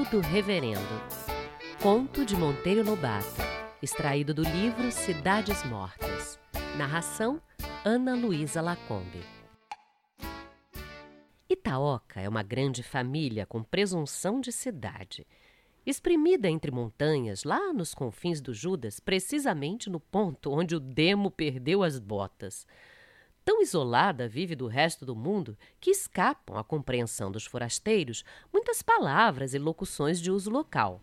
O Pito do Reverendo. Conto de Monteiro Lobato, extraído do livro Cidades Mortas. Narração Ana Luísa Lacombe. Itaoca é uma grande família com presunção de cidade. Exprimida entre montanhas, lá nos confins do Judas, precisamente no ponto onde o demo perdeu as botas tão isolada vive do resto do mundo que escapam à compreensão dos forasteiros muitas palavras e locuções de uso local,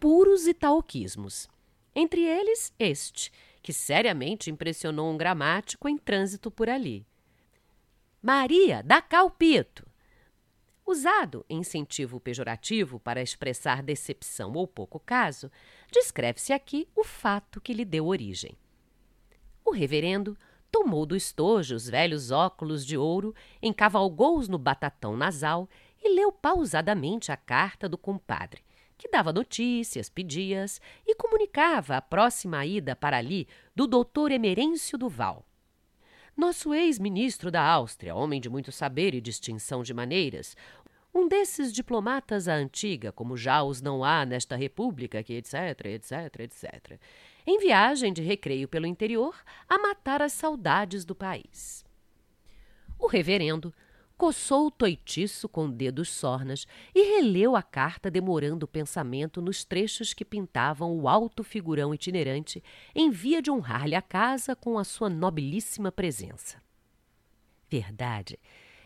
puros itaoquismos. Entre eles, este, que seriamente impressionou um gramático em trânsito por ali. Maria, dá cá o pito! Usado em incentivo pejorativo para expressar decepção ou pouco caso, descreve-se aqui o fato que lhe deu origem. O reverendo tomou do estojo os velhos óculos de ouro, encavalgou-os no batatão nasal e leu pausadamente a carta do compadre, que dava notícias, pedias e comunicava a próxima ida para ali do doutor Emerêncio Duval. Nosso ex-ministro da Áustria, homem de muito saber e distinção de maneiras, um desses diplomatas à antiga, como já os não há nesta república, que etc, etc, etc, em viagem de recreio pelo interior a matar as saudades do país. O reverendo coçou o toitiço com dedos sornas e releu a carta demorando o pensamento nos trechos que pintavam o alto figurão itinerante em via de honrar-lhe a casa com a sua nobilíssima presença. Verdade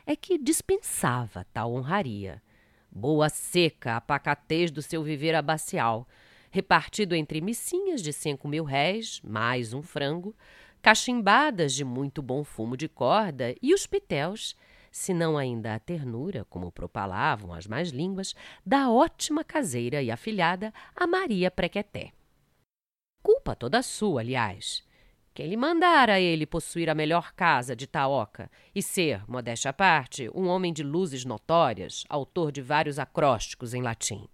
é que dispensava tal honraria. Boa seca a pacatez do seu viver abacial, repartido entre missinhas de cinco mil réis, mais um frango, cachimbadas de muito bom fumo de corda e os pitéus, se não ainda a ternura, como propalavam as mais línguas, da ótima caseira e afilhada a Maria Prequeté. Culpa toda sua, aliás. Quem lhe mandara ele possuir a melhor casa de Taoca e ser, modéstia à parte, um homem de luzes notórias, autor de vários acrósticos em latim.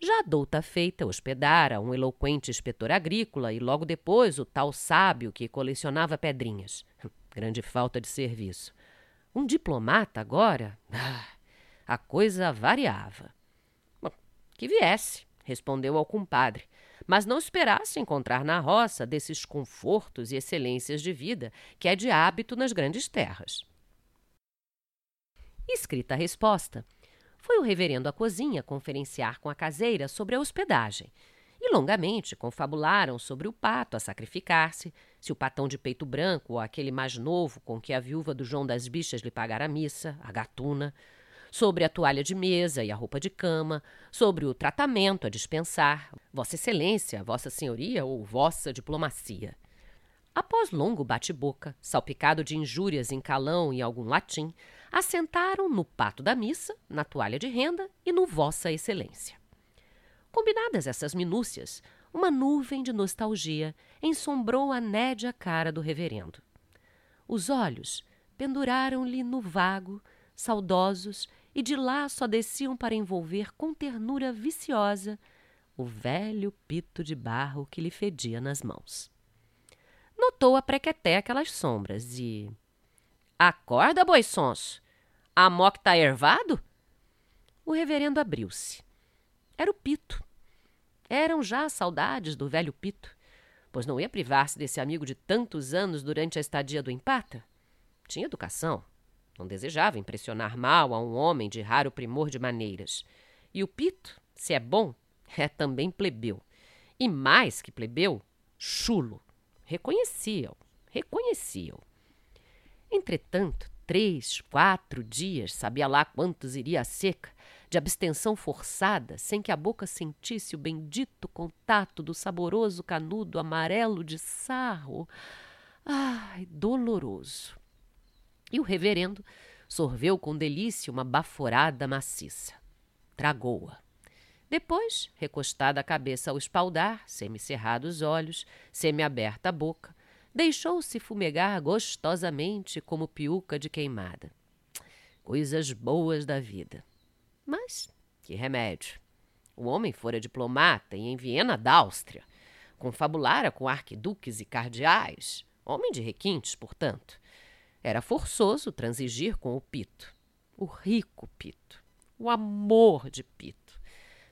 Já a douta feita hospedara um eloquente inspetor agrícola e logo depois o tal sábio que colecionava pedrinhas. Grande falta de serviço. Um diplomata agora? Ah, a coisa variava. Bom, que viesse, respondeu ao compadre, mas não esperasse encontrar na roça desses confortos e excelências de vida que é de hábito nas grandes terras. Escrita a resposta, foi o reverendo à cozinha conferenciar com a caseira sobre a hospedagem. E longamente confabularam sobre o pato a sacrificar-se, se o patão de peito branco ou aquele mais novo com que a viúva do João das Bichas lhe pagara a missa, a gatuna, sobre a toalha de mesa e a roupa de cama, sobre o tratamento a dispensar, Vossa Excelência, Vossa Senhoria ou Vossa Diplomacia. Após longo bate-boca, salpicado de injúrias em calão e algum latim, assentaram no pato da missa, na toalha de renda e no Vossa Excelência. Combinadas essas minúcias, uma nuvem de nostalgia ensombrou a nédia cara do reverendo. Os olhos penduraram-lhe no vago, saudosos, e de lá só desciam para envolver com ternura viciosa o velho pito de barro que lhe fedia nas mãos. Notou a prequeté aquelas sombras e. Acorda, boi sonso! A moque tá ervado? O reverendo abriu-se. Era o Pito. Eram já saudades do velho Pito, pois não ia privar-se desse amigo de tantos anos durante a estadia do empata. Tinha educação. Não desejava impressionar mal a um homem de raro primor de maneiras. E o Pito, se é bom, é também plebeu. E mais que plebeu, chulo. Reconhecia-o, reconhecia-o. Entretanto, três, quatro dias, sabia lá quantos iria a seca, de abstenção forçada, sem que a boca sentisse o bendito contato do saboroso canudo amarelo de sarro. Ai, doloroso! E o reverendo sorveu com delícia uma baforada maciça. Tragou-a. Depois, recostada a cabeça ao espaldar, semicerrados os olhos, semiaberta a boca, deixou-se fumegar gostosamente como piuca de queimada. Coisas boas da vida. Mas que remédio! O homem fora diplomata e em Viena da Áustria. Confabulara com arquiduques e cardeais. Homem de requintes, portanto. Era forçoso transigir com o Pito. O rico Pito. o amor de Pito.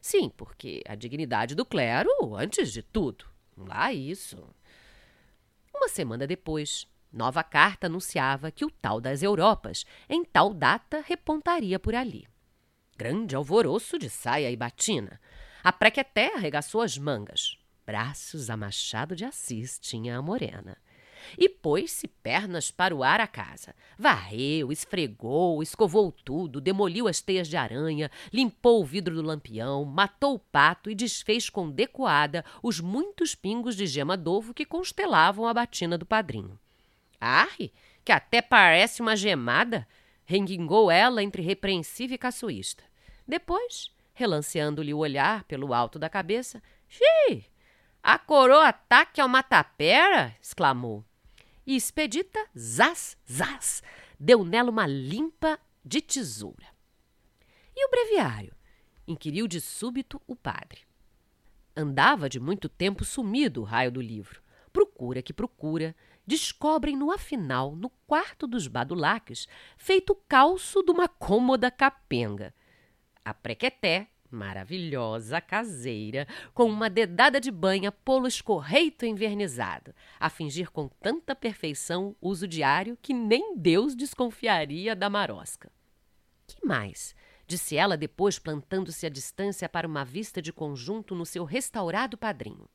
Sim, porque a dignidade do clero antes de tudo. Lá isso. Uma semana depois, nova carta anunciava que o tal das Europas, em tal data, repontaria por ali. Grande alvoroço de saia e batina. A prequeté arregaçou as mangas. Braços a machado de Assis tinha a morena e pôs-se pernas para o ar a casa. Varreu, esfregou, escovou tudo, demoliu as teias de aranha, limpou o vidro do lampião, matou o pato e desfez com decoada os muitos pingos de gema d'ovo que constelavam a batina do padrinho. Arre, que até parece uma gemada! renguingou ela entre repreensiva e caçoísta. Depois, relanceando-lhe o olhar pelo alto da cabeça, Xi! A coroa ataque ao matapera! exclamou e Expedita, zaz, zaz, deu nela uma limpa de tesoura. E o breviário? inquiriu de súbito o padre. Andava de muito tempo sumido o raio do livro. Procura que procura, descobrem no afinal, no quarto dos badulaques, feito calço de uma cômoda capenga. A prequeté, maravilhosa caseira, com uma dedada de banha polo escorreito envernizado, a fingir com tanta perfeição uso diário que nem Deus desconfiaria da marosca. Que mais? disse ela depois, plantando-se à distância para uma vista de conjunto no seu restaurado padrinho.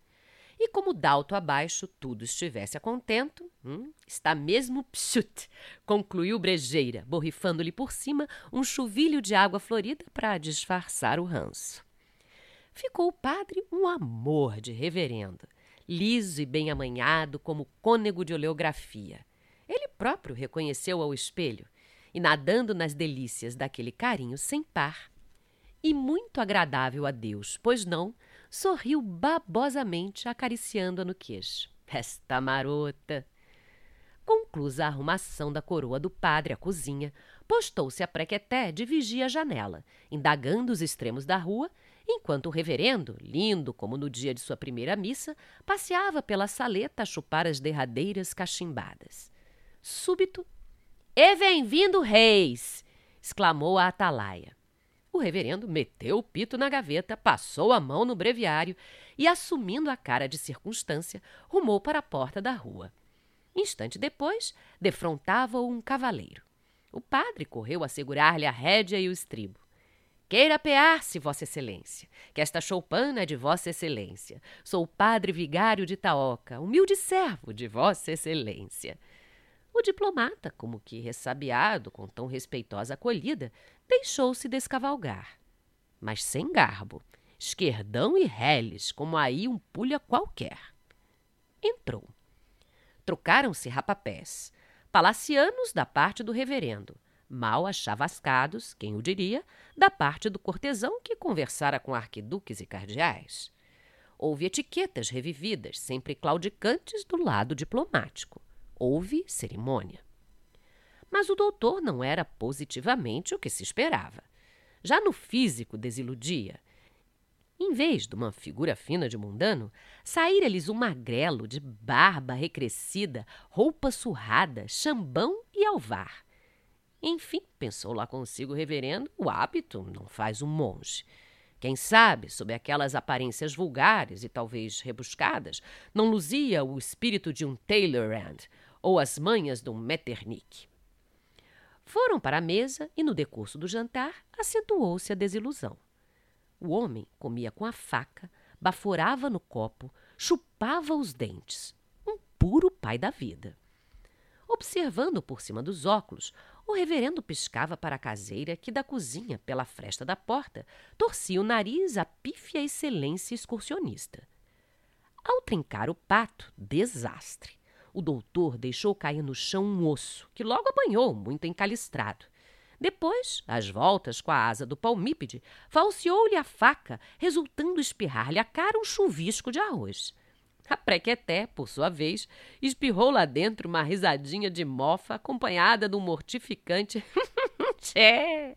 E como d'alto abaixo tudo estivesse a contento, hum, está mesmo pshut, concluiu Brejeira, borrifando-lhe por cima um chuvilho de água florida para disfarçar o ranço. Ficou o padre um amor de reverendo, liso e bem amanhado como cônego de oleografia. Ele próprio reconheceu ao espelho e, nadando nas delícias daquele carinho sem par, e muito agradável a Deus, pois não, sorriu babosamente, acariciando-a no queixo. Esta marota! Conclusa a arrumação da coroa do padre à cozinha, postou-se a prequeté de vigia à janela, indagando os extremos da rua, enquanto o reverendo, lindo como no dia de sua primeira missa, passeava pela saleta a chupar as derradeiras cachimbadas. Súbito, E vem vindo reis! exclamou a atalaia. O reverendo meteu o pito na gaveta, passou a mão no breviário e, assumindo a cara de circunstância, rumou para a porta da rua. Instante depois, defrontava-o um cavaleiro. O padre correu a segurar-lhe a rédea e o estribo. Queira apear-se, Vossa Excelência, que esta choupana é de Vossa Excelência. Sou o padre vigário de Taoca, humilde servo de Vossa Excelência. O diplomata, como que ressabiado com tão respeitosa acolhida, deixou-se descavalgar. Mas sem garbo, esquerdão e reles, como aí um pulha qualquer. Entrou. Trocaram-se rapapés, palacianos da parte do reverendo, mal achavascados, quem o diria, da parte do cortesão que conversara com arquiduques e cardeais. Houve etiquetas revividas, sempre claudicantes do lado diplomático houve cerimônia. Mas o doutor não era positivamente o que se esperava. Já no físico desiludia. Em vez de uma figura fina de mundano, saíra-lhes um magrelo de barba recrescida, roupa surrada, chambão e alvar. Enfim, pensou lá consigo o reverendo, o hábito não faz um monge. Quem sabe, sob aquelas aparências vulgares e talvez rebuscadas, não luzia o espírito de um Taylorand, ou as manhas de um Metternich. Foram para a mesa e, no decurso do jantar, acentuou-se a desilusão. O homem comia com a faca, baforava no copo, chupava os dentes. Um puro pai da vida. Observando por cima dos óculos, o reverendo piscava para a caseira que, da cozinha, pela fresta da porta, torcia o nariz à pífia excelência excursionista. Ao trincar o pato, desastre o doutor deixou cair no chão um osso, que logo apanhou, muito encalistrado. Depois, às voltas com a asa do palmípede, falseou-lhe a faca, resultando espirrar-lhe a cara um chuvisco de arroz. A prequeté, por sua vez, espirrou lá dentro uma risadinha de mofa acompanhada de um mortificante tchê.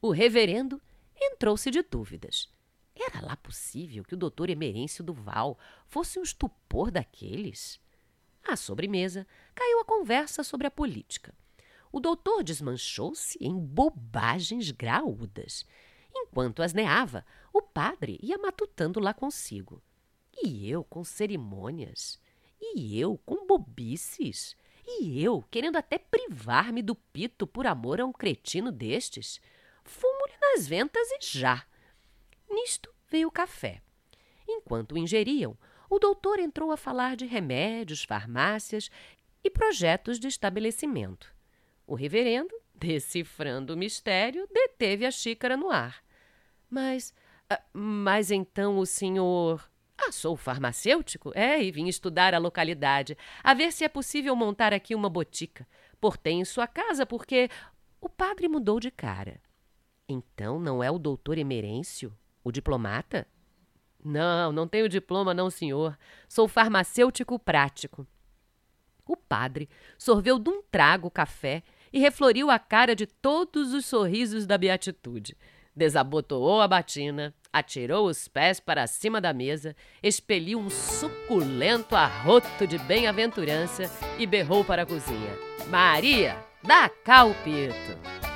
O reverendo entrou-se de dúvidas. Era lá possível que o doutor Emerêncio Duval fosse um estupor daqueles? À sobremesa, caiu a conversa sobre a política. O doutor desmanchou-se em bobagens graúdas. Enquanto asneava, o padre ia matutando lá consigo. E eu com cerimônias? E eu com bobices? E eu querendo até privar-me do pito por amor a um cretino destes? Fumo-lhe nas ventas e já. Nisto veio o café. Enquanto o ingeriam, o doutor entrou a falar de remédios, farmácias e projetos de estabelecimento. O reverendo, decifrando o mistério, deteve a xícara no ar. Mas. Ah, mas então o senhor. Ah, sou farmacêutico? É, e vim estudar a localidade, a ver se é possível montar aqui uma botica. Portei em sua casa porque. O padre mudou de cara. Então não é o doutor Emerêncio, o diplomata? Não, não tenho diploma, não, senhor. Sou farmacêutico prático. O padre sorveu de um trago o café e refloriu a cara de todos os sorrisos da beatitude. Desabotoou a batina, atirou os pés para cima da mesa, expeliu um suculento arroto de bem-aventurança e berrou para a cozinha: Maria, dá cá o pito!